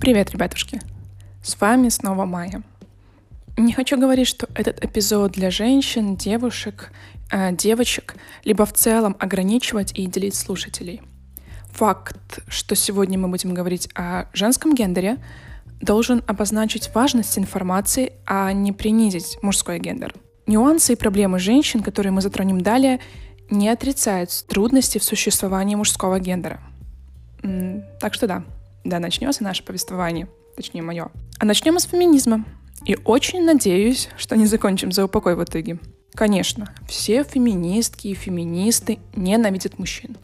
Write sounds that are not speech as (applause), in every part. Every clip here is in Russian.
Привет, ребятушки! С вами снова Майя. Не хочу говорить, что этот эпизод для женщин, девушек, э, девочек, либо в целом ограничивать и делить слушателей. Факт, что сегодня мы будем говорить о женском гендере, должен обозначить важность информации, а не принизить мужской гендер. Нюансы и проблемы женщин, которые мы затронем далее, не отрицают трудности в существовании мужского гендера. Так что да, да, начнется наше повествование, точнее мое. А начнем с феминизма. И очень надеюсь, что не закончим за упокой в итоге. Конечно, все феминистки и феминисты ненавидят мужчин.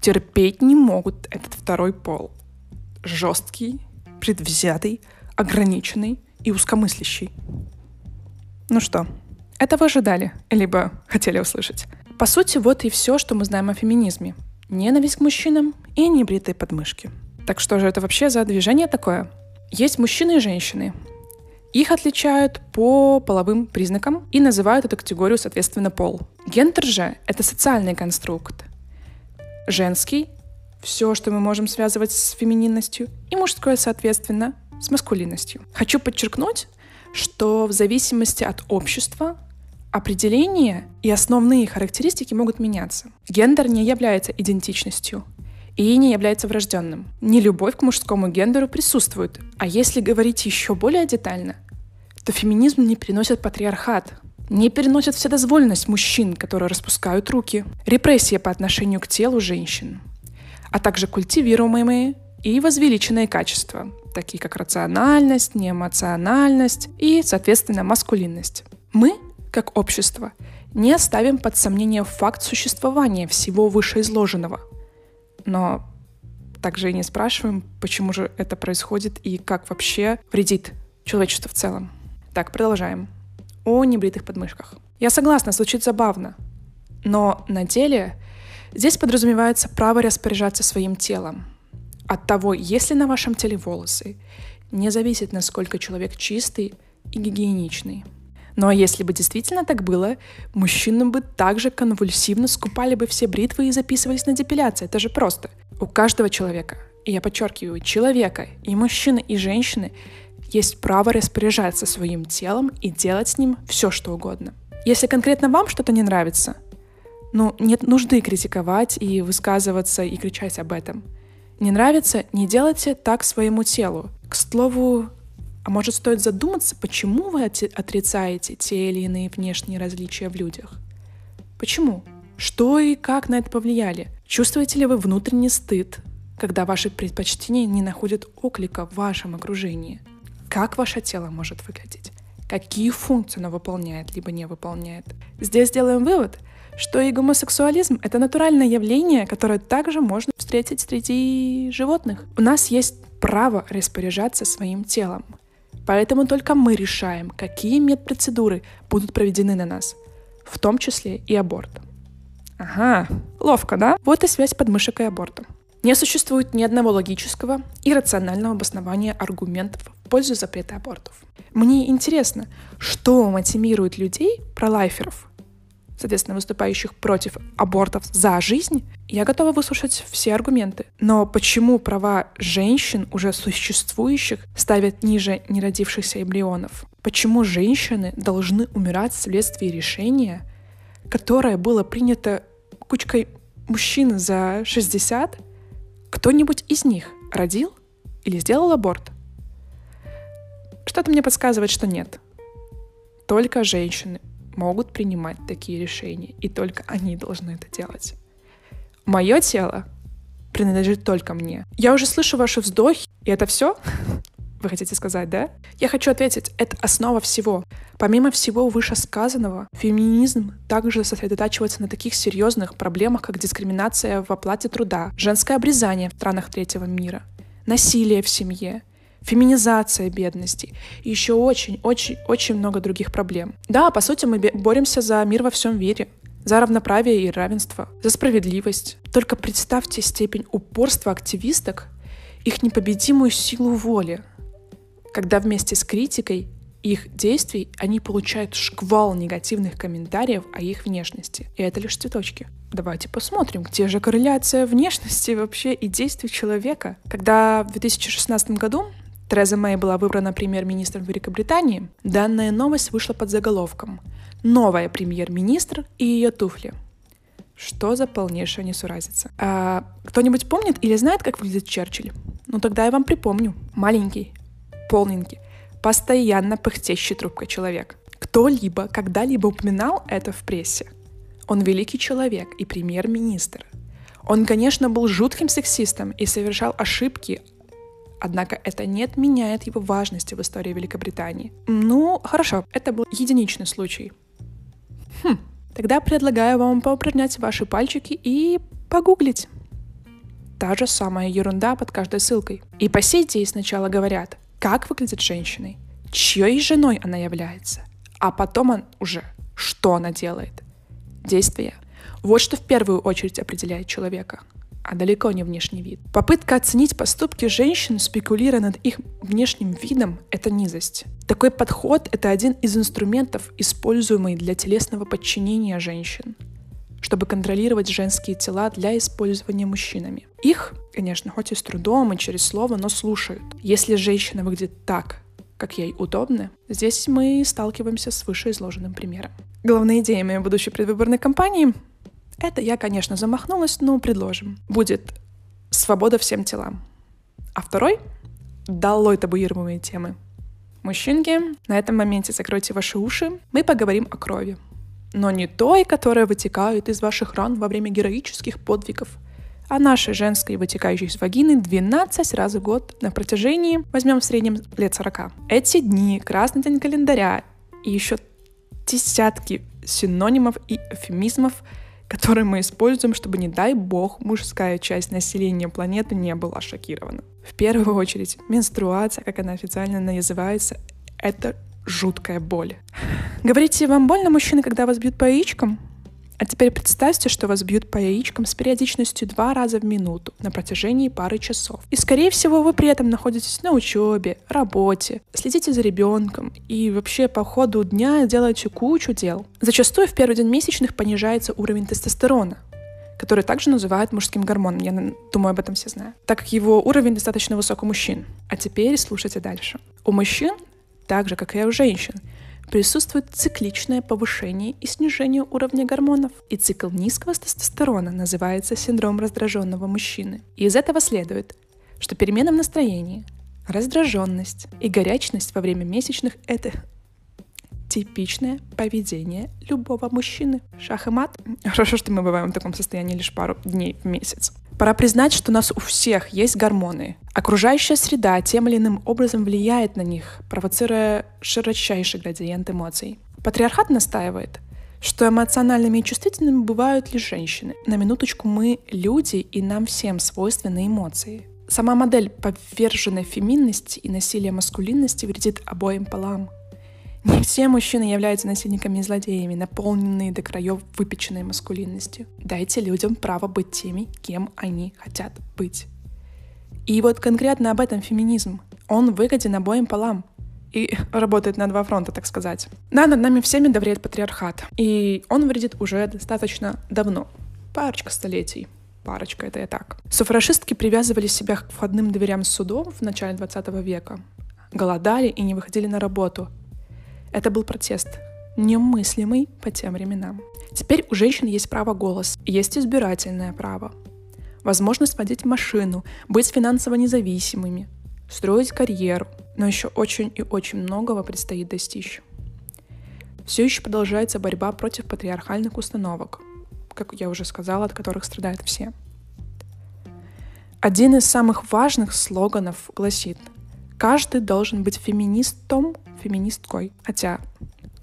Терпеть не могут этот второй пол. Жесткий, предвзятый, ограниченный и узкомыслящий. Ну что, это вы ожидали, либо хотели услышать. По сути, вот и все, что мы знаем о феминизме. Ненависть к мужчинам и небритые подмышки. Так что же это вообще за движение такое? Есть мужчины и женщины. Их отличают по половым признакам и называют эту категорию, соответственно, пол. Гендер же — это социальный конструкт. Женский — все, что мы можем связывать с фемининностью, и мужское, соответственно, с маскулинностью. Хочу подчеркнуть, что в зависимости от общества определения и основные характеристики могут меняться. Гендер не является идентичностью и не является врожденным. Не любовь к мужскому гендеру присутствует. А если говорить еще более детально, то феминизм не переносит патриархат, не переносит вседозволенность мужчин, которые распускают руки, репрессия по отношению к телу женщин, а также культивируемые и возвеличенные качества, такие как рациональность, неэмоциональность и, соответственно, маскулинность. Мы как общество, не оставим под сомнение факт существования всего вышеизложенного. Но также и не спрашиваем, почему же это происходит и как вообще вредит человечеству в целом. Так, продолжаем. О небритых подмышках. Я согласна, звучит забавно. Но на деле здесь подразумевается право распоряжаться своим телом. От того, есть ли на вашем теле волосы, не зависит, насколько человек чистый и гигиеничный. Ну а если бы действительно так было, мужчины бы также конвульсивно скупали бы все бритвы и записывались на депиляцию. Это же просто. У каждого человека, и я подчеркиваю, человека, и мужчины, и женщины, есть право распоряжаться своим телом и делать с ним все, что угодно. Если конкретно вам что-то не нравится, ну, нет нужды критиковать и высказываться и кричать об этом. Не нравится, не делайте так своему телу. К слову, а может, стоит задуматься, почему вы отрицаете те или иные внешние различия в людях? Почему? Что и как на это повлияли? Чувствуете ли вы внутренний стыд, когда ваши предпочтения не находят оклика в вашем окружении? Как ваше тело может выглядеть? Какие функции оно выполняет, либо не выполняет? Здесь делаем вывод, что и гомосексуализм — это натуральное явление, которое также можно встретить среди животных. У нас есть право распоряжаться своим телом. Поэтому только мы решаем, какие медпроцедуры будут проведены на нас, в том числе и аборт. Ага, ловко, да? Вот и связь подмышек и аборта. Не существует ни одного логического и рационального обоснования аргументов в пользу запрета абортов. Мне интересно, что мотивирует людей, пролайферов, соответственно, выступающих против абортов за жизнь, я готова выслушать все аргументы. Но почему права женщин, уже существующих, ставят ниже неродившихся эмбрионов? Почему женщины должны умирать вследствие решения, которое было принято кучкой мужчин за 60? Кто-нибудь из них родил или сделал аборт? Что-то мне подсказывает, что нет. Только женщины могут принимать такие решения, и только они должны это делать. Мое тело принадлежит только мне. Я уже слышу ваши вздохи, и это все? (laughs) Вы хотите сказать, да? Я хочу ответить, это основа всего. Помимо всего вышесказанного, феминизм также сосредотачивается на таких серьезных проблемах, как дискриминация в оплате труда, женское обрезание в странах третьего мира, насилие в семье, феминизация бедности и еще очень-очень-очень много других проблем. Да, по сути, мы боремся за мир во всем мире, за равноправие и равенство, за справедливость. Только представьте степень упорства активисток, их непобедимую силу воли, когда вместе с критикой их действий они получают шквал негативных комментариев о их внешности. И это лишь цветочки. Давайте посмотрим, где же корреляция внешности вообще и действий человека. Когда в 2016 году Тереза Мэй была выбрана премьер-министром Великобритании, данная новость вышла под заголовком «Новая премьер-министр и ее туфли». Что за полнейшая несуразица? А, кто-нибудь помнит или знает, как выглядит Черчилль? Ну тогда я вам припомню. Маленький, полненький, постоянно пыхтящий трубкой человек. Кто-либо когда-либо упоминал это в прессе? Он великий человек и премьер-министр. Он, конечно, был жутким сексистом и совершал ошибки, однако это не отменяет его важности в истории Великобритании. Ну, хорошо, это был единичный случай. Хм, Тогда предлагаю вам поупражнять ваши пальчики и погуглить. Та же самая ерунда под каждой ссылкой. И по сей день сначала говорят, как выглядит женщиной, чьей женой она является, а потом он уже, что она делает. Действие. Вот что в первую очередь определяет человека – а далеко не внешний вид. Попытка оценить поступки женщин, спекулируя над их внешним видом, — это низость. Такой подход — это один из инструментов, используемый для телесного подчинения женщин чтобы контролировать женские тела для использования мужчинами. Их, конечно, хоть и с трудом, и через слово, но слушают. Если женщина выглядит так, как ей удобно, здесь мы сталкиваемся с вышеизложенным примером. Главная идея моей будущей предвыборной кампании это я, конечно, замахнулась, но предложим. Будет свобода всем телам. А второй — долой табуируемые темы. Мужчинки, на этом моменте закройте ваши уши. Мы поговорим о крови. Но не той, которая вытекает из ваших ран во время героических подвигов, а нашей женской, вытекающей из вагины 12 раз в год на протяжении, возьмем в среднем лет 40. Эти дни, красный день календаря и еще десятки синонимов и эфемизмов — которые мы используем, чтобы, не дай бог, мужская часть населения планеты не была шокирована. В первую очередь, менструация, как она официально называется, это жуткая боль. Говорите, вам больно, мужчины, когда вас бьют по яичкам? А теперь представьте, что вас бьют по яичкам с периодичностью два раза в минуту на протяжении пары часов. И, скорее всего, вы при этом находитесь на учебе, работе, следите за ребенком и вообще по ходу дня делаете кучу дел. Зачастую в первый день месячных понижается уровень тестостерона, который также называют мужским гормоном. Я думаю, об этом все знают. Так как его уровень достаточно высок у мужчин. А теперь слушайте дальше. У мужчин, так же, как и у женщин, присутствует цикличное повышение и снижение уровня гормонов. И цикл низкого тестостерона называется синдром раздраженного мужчины. И из этого следует, что перемена в настроении, раздраженность и горячность во время месячных — это типичное поведение любого мужчины. Шах и мат. Хорошо, что мы бываем в таком состоянии лишь пару дней в месяц. Пора признать, что у нас у всех есть гормоны. Окружающая среда тем или иным образом влияет на них, провоцируя широчайший градиент эмоций. Патриархат настаивает, что эмоциональными и чувствительными бывают лишь женщины. На минуточку мы люди, и нам всем свойственны эмоции. Сама модель поверженной феминности и насилия маскулинности вредит обоим полам. Не все мужчины являются насильниками и злодеями, наполненные до краев выпеченной маскулинностью. Дайте людям право быть теми, кем они хотят быть. И вот конкретно об этом феминизм. Он выгоден обоим полам. И работает на два фронта, так сказать. Да, над нами всеми давреет патриархат. И он вредит уже достаточно давно. Парочка столетий. Парочка, это я так. Суфражистки привязывали себя к входным дверям судов в начале 20 века. Голодали и не выходили на работу, это был протест, немыслимый по тем временам. Теперь у женщин есть право голос, есть избирательное право. Возможность водить машину, быть финансово независимыми, строить карьеру, но еще очень и очень многого предстоит достичь. Все еще продолжается борьба против патриархальных установок, как я уже сказала, от которых страдают все. Один из самых важных слоганов гласит «Каждый должен быть феминистом феминисткой. Хотя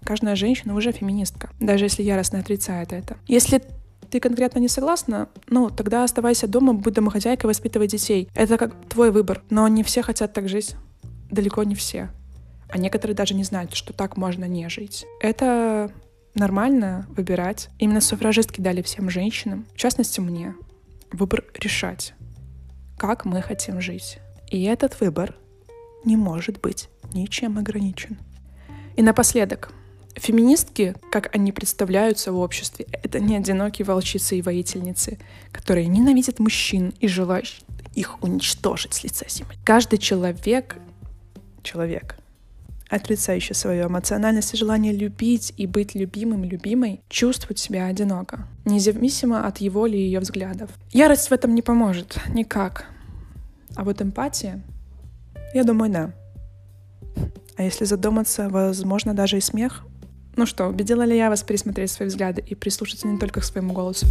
каждая женщина уже феминистка, даже если яростно отрицает это. Если ты конкретно не согласна, ну, тогда оставайся дома, будь домохозяйкой, воспитывай детей. Это как твой выбор. Но не все хотят так жить. Далеко не все. А некоторые даже не знают, что так можно не жить. Это нормально выбирать. Именно суфражистки дали всем женщинам, в частности мне, выбор решать, как мы хотим жить. И этот выбор не может быть ничем ограничен. И напоследок, феминистки, как они представляются в обществе, это не одинокие волчицы и воительницы, которые ненавидят мужчин и желают их уничтожить с лица земли. Каждый человек человек, отрицающий свою эмоциональность и желание любить и быть любимым, любимой, чувствует себя одиноко, независимо от его или ее взглядов. Ярость в этом не поможет, никак. А вот эмпатия, я думаю, да. А если задуматься, возможно, даже и смех. Ну что, убедила ли я вас пересмотреть свои взгляды и прислушаться не только к своему голосу?